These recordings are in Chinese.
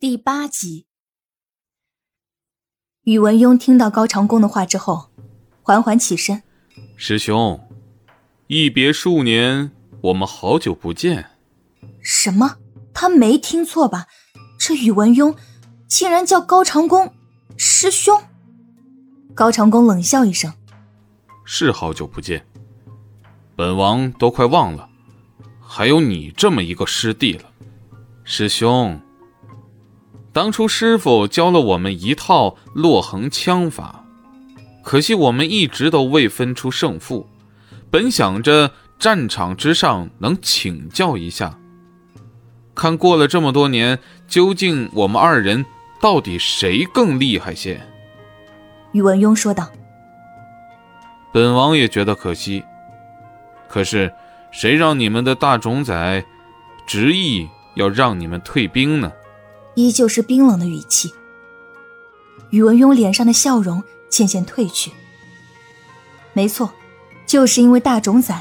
第八集，宇文邕听到高长恭的话之后，缓缓起身：“师兄，一别数年，我们好久不见。”什么？他没听错吧？这宇文邕竟然叫高长恭师兄？高长恭冷笑一声：“是好久不见，本王都快忘了，还有你这么一个师弟了，师兄。”当初师傅教了我们一套落横枪法，可惜我们一直都未分出胜负。本想着战场之上能请教一下，看过了这么多年，究竟我们二人到底谁更厉害些？宇文邕说道。本王也觉得可惜，可是谁让你们的大冢仔执意要让你们退兵呢？依旧是冰冷的语气。宇文邕脸上的笑容渐渐褪去。没错，就是因为大冢仔，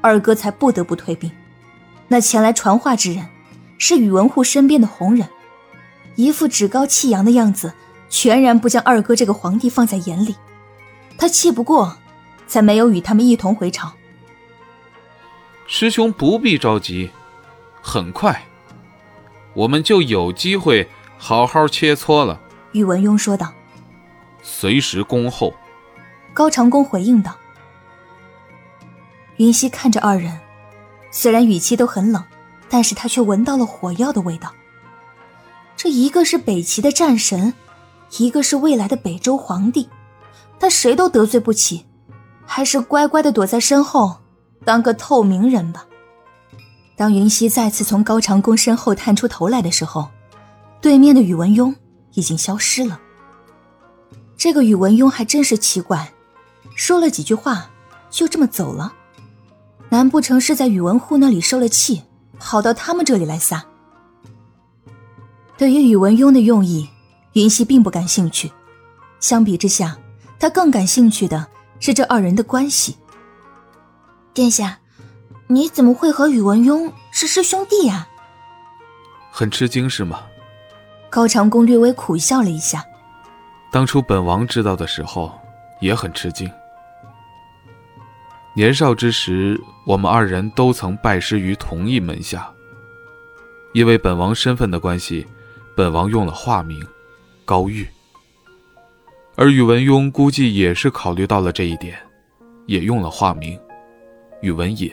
二哥才不得不退兵。那前来传话之人，是宇文护身边的红人，一副趾高气扬的样子，全然不将二哥这个皇帝放在眼里。他气不过，才没有与他们一同回朝。师兄不必着急，很快。我们就有机会好好切磋了。”宇文邕说道。“随时恭候。”高长恭回应道。云溪看着二人，虽然语气都很冷，但是他却闻到了火药的味道。这一个是北齐的战神，一个是未来的北周皇帝，他谁都得罪不起，还是乖乖的躲在身后，当个透明人吧。当云溪再次从高长恭身后探出头来的时候，对面的宇文邕已经消失了。这个宇文邕还真是奇怪，说了几句话就这么走了，难不成是在宇文护那里受了气，跑到他们这里来撒？对于宇文邕的用意，云溪并不感兴趣。相比之下，他更感兴趣的是这二人的关系。殿下。你怎么会和宇文邕是师兄弟呀？很吃惊是吗？高长恭略微苦笑了一下。当初本王知道的时候也很吃惊。年少之时，我们二人都曾拜师于同一门下。因为本王身份的关系，本王用了化名高玉。而宇文邕估计也是考虑到了这一点，也用了化名宇文隐。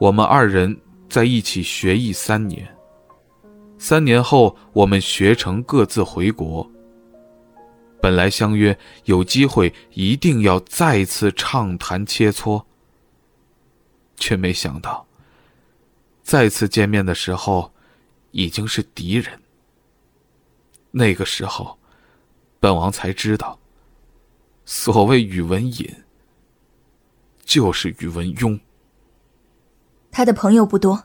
我们二人在一起学艺三年，三年后我们学成各自回国。本来相约有机会一定要再次畅谈切磋，却没想到再次见面的时候已经是敌人。那个时候，本王才知道，所谓宇文隐，就是宇文邕。他的朋友不多，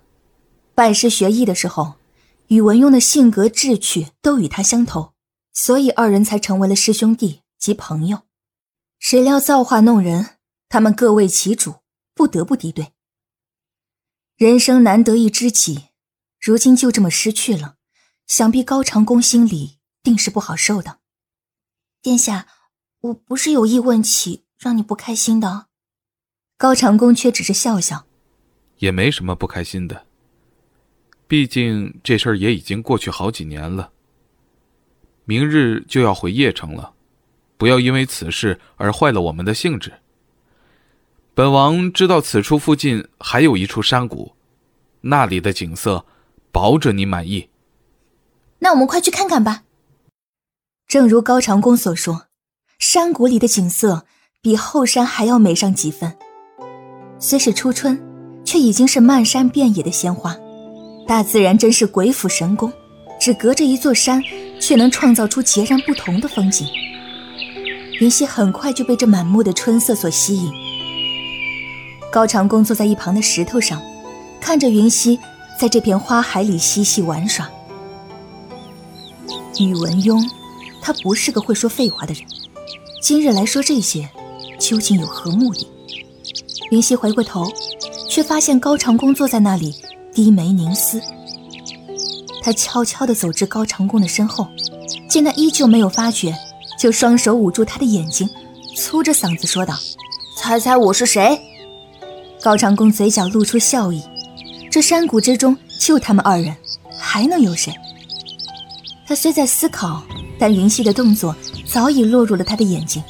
拜师学艺的时候，宇文邕的性格志趣都与他相投，所以二人才成为了师兄弟及朋友。谁料造化弄人，他们各为其主，不得不敌对。人生难得一知己，如今就这么失去了，想必高长恭心里定是不好受的。殿下，我不是有意问起让你不开心的。高长恭却只是笑笑。也没什么不开心的，毕竟这事儿也已经过去好几年了。明日就要回邺城了，不要因为此事而坏了我们的兴致。本王知道此处附近还有一处山谷，那里的景色保准你满意。那我们快去看看吧。正如高长恭所说，山谷里的景色比后山还要美上几分。虽是初春。却已经是漫山遍野的鲜花，大自然真是鬼斧神工，只隔着一座山，却能创造出截然不同的风景。云溪很快就被这满目的春色所吸引。高长恭坐在一旁的石头上，看着云溪在这片花海里嬉戏玩耍。宇文邕，他不是个会说废话的人，今日来说这些，究竟有何目的？云溪回过头。却发现高长恭坐在那里，低眉凝思。他悄悄地走至高长恭的身后，见他依旧没有发觉，就双手捂住他的眼睛，粗着嗓子说道：“猜猜我是谁？”高长恭嘴角露出笑意，这山谷之中就他们二人，还能有谁？他虽在思考，但云溪的动作早已落入了他的眼睛。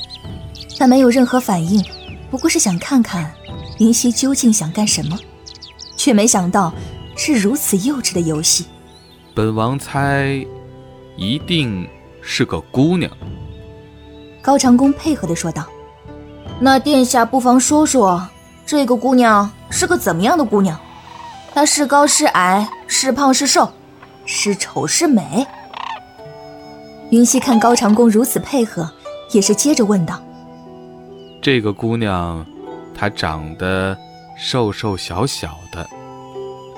他没有任何反应，不过是想看看云溪究竟想干什么，却没想到是如此幼稚的游戏。本王猜，一定是个姑娘。高长恭配合的说道：“那殿下不妨说说，这个姑娘是个怎么样的姑娘？她是高是矮，是胖是瘦，是丑是美？”云溪看高长恭如此配合，也是接着问道：“这个姑娘，她长得瘦瘦小小的，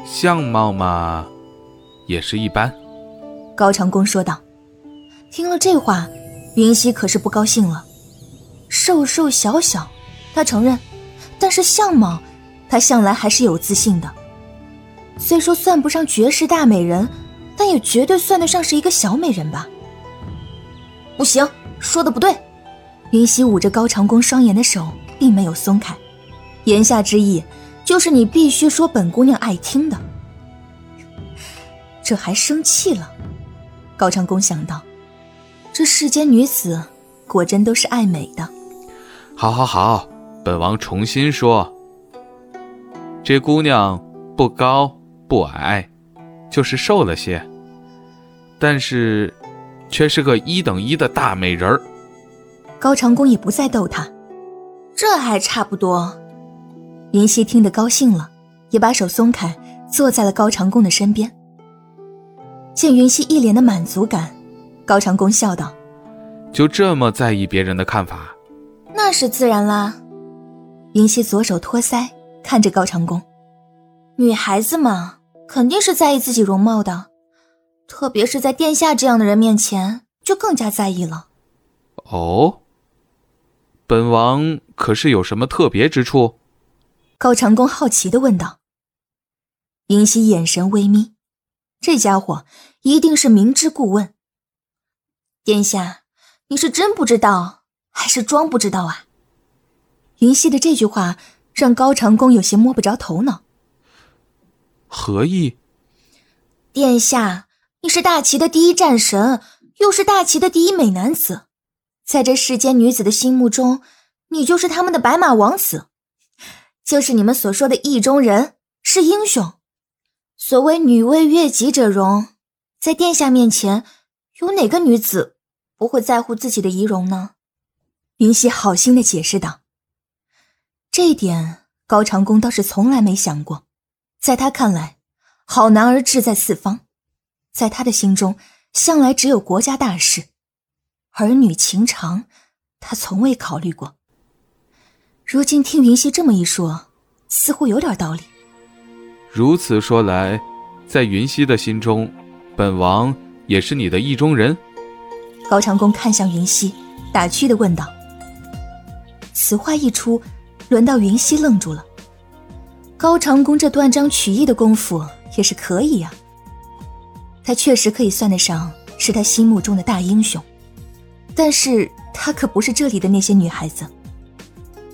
相貌嘛，也是一般。”高长恭说道。听了这话，云溪可是不高兴了。瘦瘦小小，他承认，但是相貌，他向来还是有自信的。虽说算不上绝世大美人，但也绝对算得上是一个小美人吧。不行，说的不对。云溪捂着高长恭双眼的手并没有松开，言下之意就是你必须说本姑娘爱听的。这还生气了？高长恭想到，这世间女子果真都是爱美的。好，好，好，本王重新说，这姑娘不高不矮，就是瘦了些，但是。却是个一等一的大美人儿。高长恭也不再逗他，这还差不多。云溪听得高兴了，也把手松开，坐在了高长恭的身边。见云溪一脸的满足感，高长恭笑道：“就这么在意别人的看法？那是自然啦。”云溪左手托腮，看着高长恭：“女孩子嘛，肯定是在意自己容貌的。”特别是在殿下这样的人面前，就更加在意了。哦，本王可是有什么特别之处？高长恭好奇的问道。云溪眼神微眯，这家伙一定是明知故问。殿下，你是真不知道，还是装不知道啊？云溪的这句话让高长恭有些摸不着头脑。何意？殿下。你是大齐的第一战神，又是大齐的第一美男子，在这世间女子的心目中，你就是他们的白马王子，就是你们所说的意中人，是英雄。所谓女为悦己者容，在殿下面前，有哪个女子不会在乎自己的仪容呢？云溪好心的解释道。这一点高长恭倒是从来没想过，在他看来，好男儿志在四方。在他的心中，向来只有国家大事，儿女情长，他从未考虑过。如今听云溪这么一说，似乎有点道理。如此说来，在云溪的心中，本王也是你的意中人。高长恭看向云溪，打趣的问道。此话一出，轮到云溪愣住了。高长恭这断章取义的功夫也是可以呀。他确实可以算得上是他心目中的大英雄，但是他可不是这里的那些女孩子。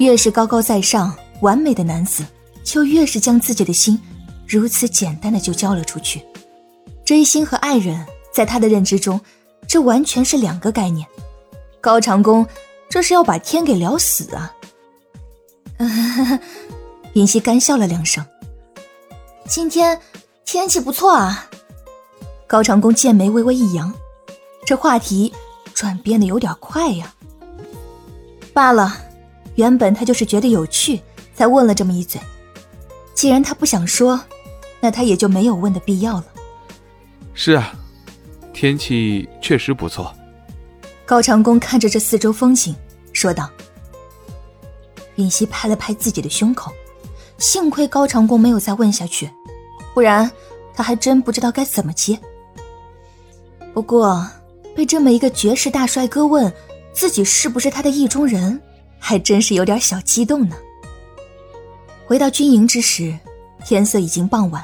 越是高高在上、完美的男子，就越是将自己的心如此简单的就交了出去。追星和爱人，在他的认知中，这完全是两个概念。高长恭这是要把天给聊死啊！云溪干笑了两声。今天天气不错啊。高长恭剑眉微微一扬，这话题转变的有点快呀。罢了，原本他就是觉得有趣才问了这么一嘴，既然他不想说，那他也就没有问的必要了。是啊，天气确实不错。高长恭看着这四周风景，说道。允熙拍了拍自己的胸口，幸亏高长恭没有再问下去，不然他还真不知道该怎么接。不过，被这么一个绝世大帅哥问自己是不是他的意中人，还真是有点小激动呢。回到军营之时，天色已经傍晚，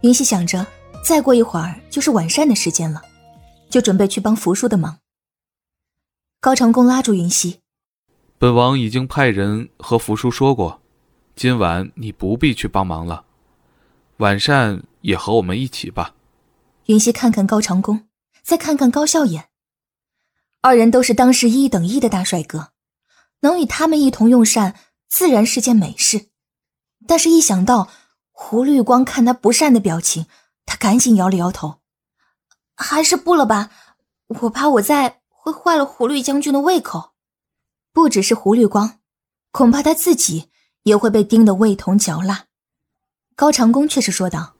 云溪想着再过一会儿就是晚膳的时间了，就准备去帮扶叔的忙。高长恭拉住云溪：“本王已经派人和扶叔说过，今晚你不必去帮忙了，晚膳也和我们一起吧。”云溪看看高长恭，再看看高笑颜，二人都是当时一等一的大帅哥，能与他们一同用膳，自然是件美事。但是，一想到胡绿光看他不善的表情，他赶紧摇了摇头，还是不了吧。我怕我在会坏了胡绿将军的胃口。不只是胡绿光，恐怕他自己也会被盯得味同嚼蜡。高长恭却是说道：“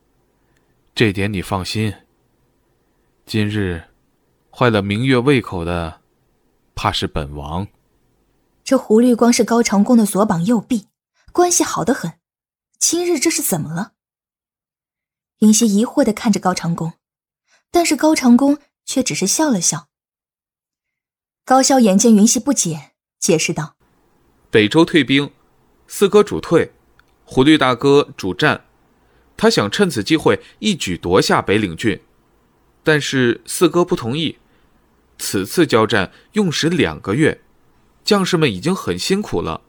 这点你放心。今日坏了明月胃口的，怕是本王。”这胡绿光是高长恭的左膀右臂，关系好得很。今日这是怎么了？云溪疑惑的看着高长恭，但是高长恭却只是笑了笑。高萧眼见云溪不解，解释道：“北周退兵，四哥主退，胡律大哥主战。他想趁此机会一举夺下北岭郡，但是四哥不同意。此次交战用时两个月，将士们已经很辛苦了。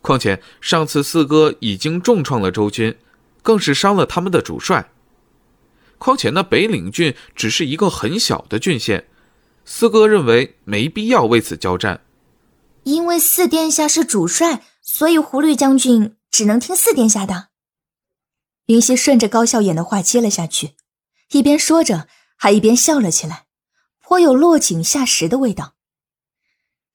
况且上次四哥已经重创了周军，更是伤了他们的主帅。”况且那北岭郡只是一个很小的郡县，四哥认为没必要为此交战。因为四殿下是主帅，所以胡律将军只能听四殿下的。云溪顺着高笑眼的话接了下去，一边说着，还一边笑了起来，颇有落井下石的味道。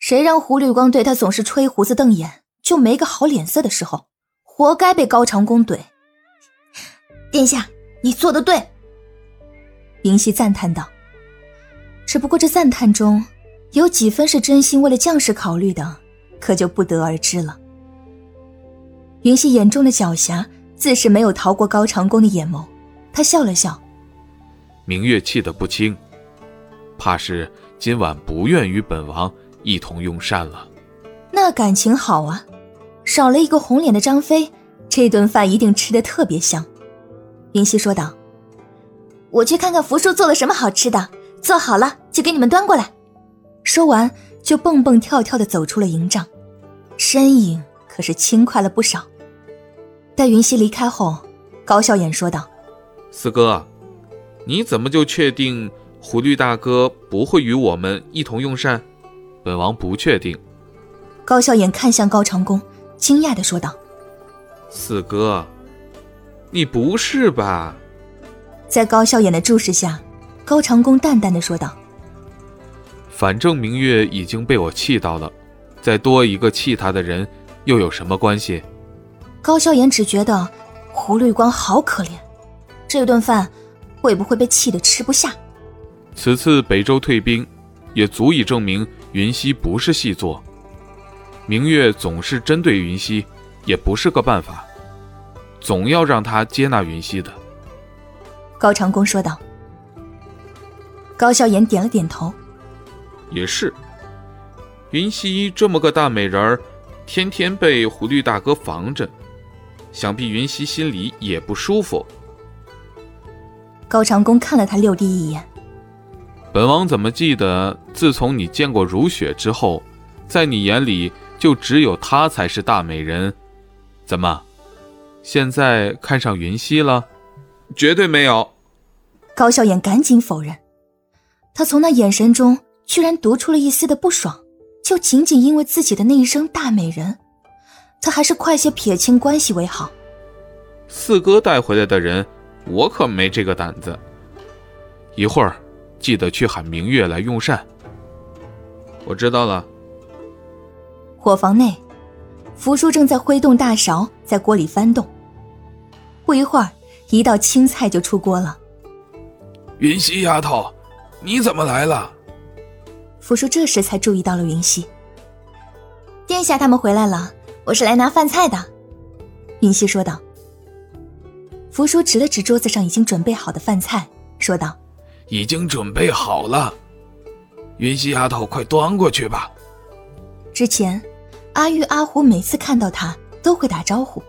谁让胡绿光对他总是吹胡子瞪眼，就没个好脸色的时候，活该被高长恭怼。殿下，你做的对。云溪赞叹道：“只不过这赞叹中，有几分是真心为了将士考虑的，可就不得而知了。”云溪眼中的狡黠自是没有逃过高长恭的眼眸，他笑了笑：“明月气得不轻，怕是今晚不愿与本王一同用膳了。”那感情好啊，少了一个红脸的张飞，这顿饭一定吃的特别香。”云溪说道。我去看看福叔做了什么好吃的，做好了就给你们端过来。说完，就蹦蹦跳跳的走出了营帐，身影可是轻快了不少。待云溪离开后，高笑颜说道：“四哥，你怎么就确定狐狸大哥不会与我们一同用膳？本王不确定。”高笑眼看向高长恭，惊讶的说道：“四哥，你不是吧？”在高笑眼的注视下，高长恭淡淡的说道：“反正明月已经被我气到了，再多一个气他的人，又有什么关系？”高笑眼只觉得胡绿光好可怜，这顿饭会不会被气得吃不下？此次北周退兵，也足以证明云溪不是细作。明月总是针对云溪，也不是个办法，总要让他接纳云溪的。高长恭说道。高笑颜点了点头，也是。云溪这么个大美人儿，天天被狐狸大哥防着，想必云溪心里也不舒服。高长恭看了他六弟一眼，本王怎么记得，自从你见过如雪之后，在你眼里就只有她才是大美人？怎么，现在看上云溪了？绝对没有。高笑颜赶紧否认，他从那眼神中居然读出了一丝的不爽，就仅仅因为自己的那一声“大美人”，他还是快些撇清关系为好。四哥带回来的人，我可没这个胆子。一会儿记得去喊明月来用膳。我知道了。伙房内，福叔正在挥动大勺在锅里翻动，不一会儿，一道青菜就出锅了。云溪丫头，你怎么来了？福叔这时才注意到了云溪。殿下他们回来了，我是来拿饭菜的。云溪说道。福叔指了指桌子上已经准备好的饭菜，说道：“已经准备好了，云溪丫头，快端过去吧。”之前，阿玉、阿虎每次看到他都会打招呼，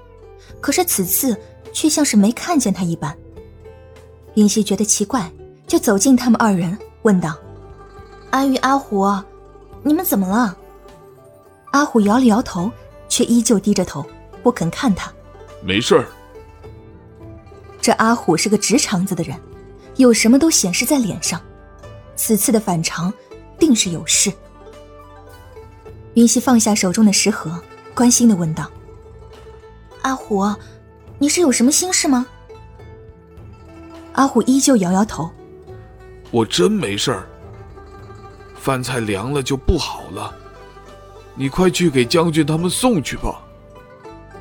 可是此次却像是没看见他一般。云溪觉得奇怪，就走近他们二人，问道：“阿玉、阿虎，你们怎么了？”阿虎摇了摇头，却依旧低着头，不肯看他。没事儿。这阿虎是个直肠子的人，有什么都显示在脸上。此次的反常，定是有事。云溪放下手中的食盒，关心的问道：“阿虎，你是有什么心事吗？”阿虎依旧摇摇头：“我真没事儿。饭菜凉了就不好了，你快去给将军他们送去吧。”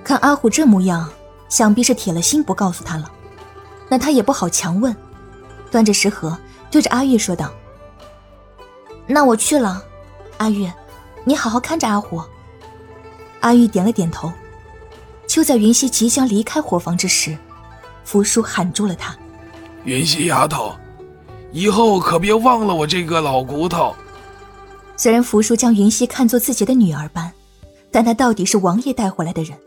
看阿虎这模样，想必是铁了心不告诉他了。那他也不好强问，端着食盒对着阿玉说道：“那我去了，阿玉，你好好看着阿虎。”阿玉点了点头。就在云溪即将离开伙房之时，福叔喊住了他。云溪丫头，以后可别忘了我这个老骨头。虽然福叔将云溪看作自己的女儿般，但他到底是王爷带回来的人，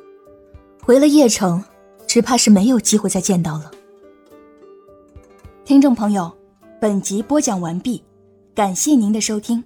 回了邺城，只怕是没有机会再见到了。听众朋友，本集播讲完毕，感谢您的收听。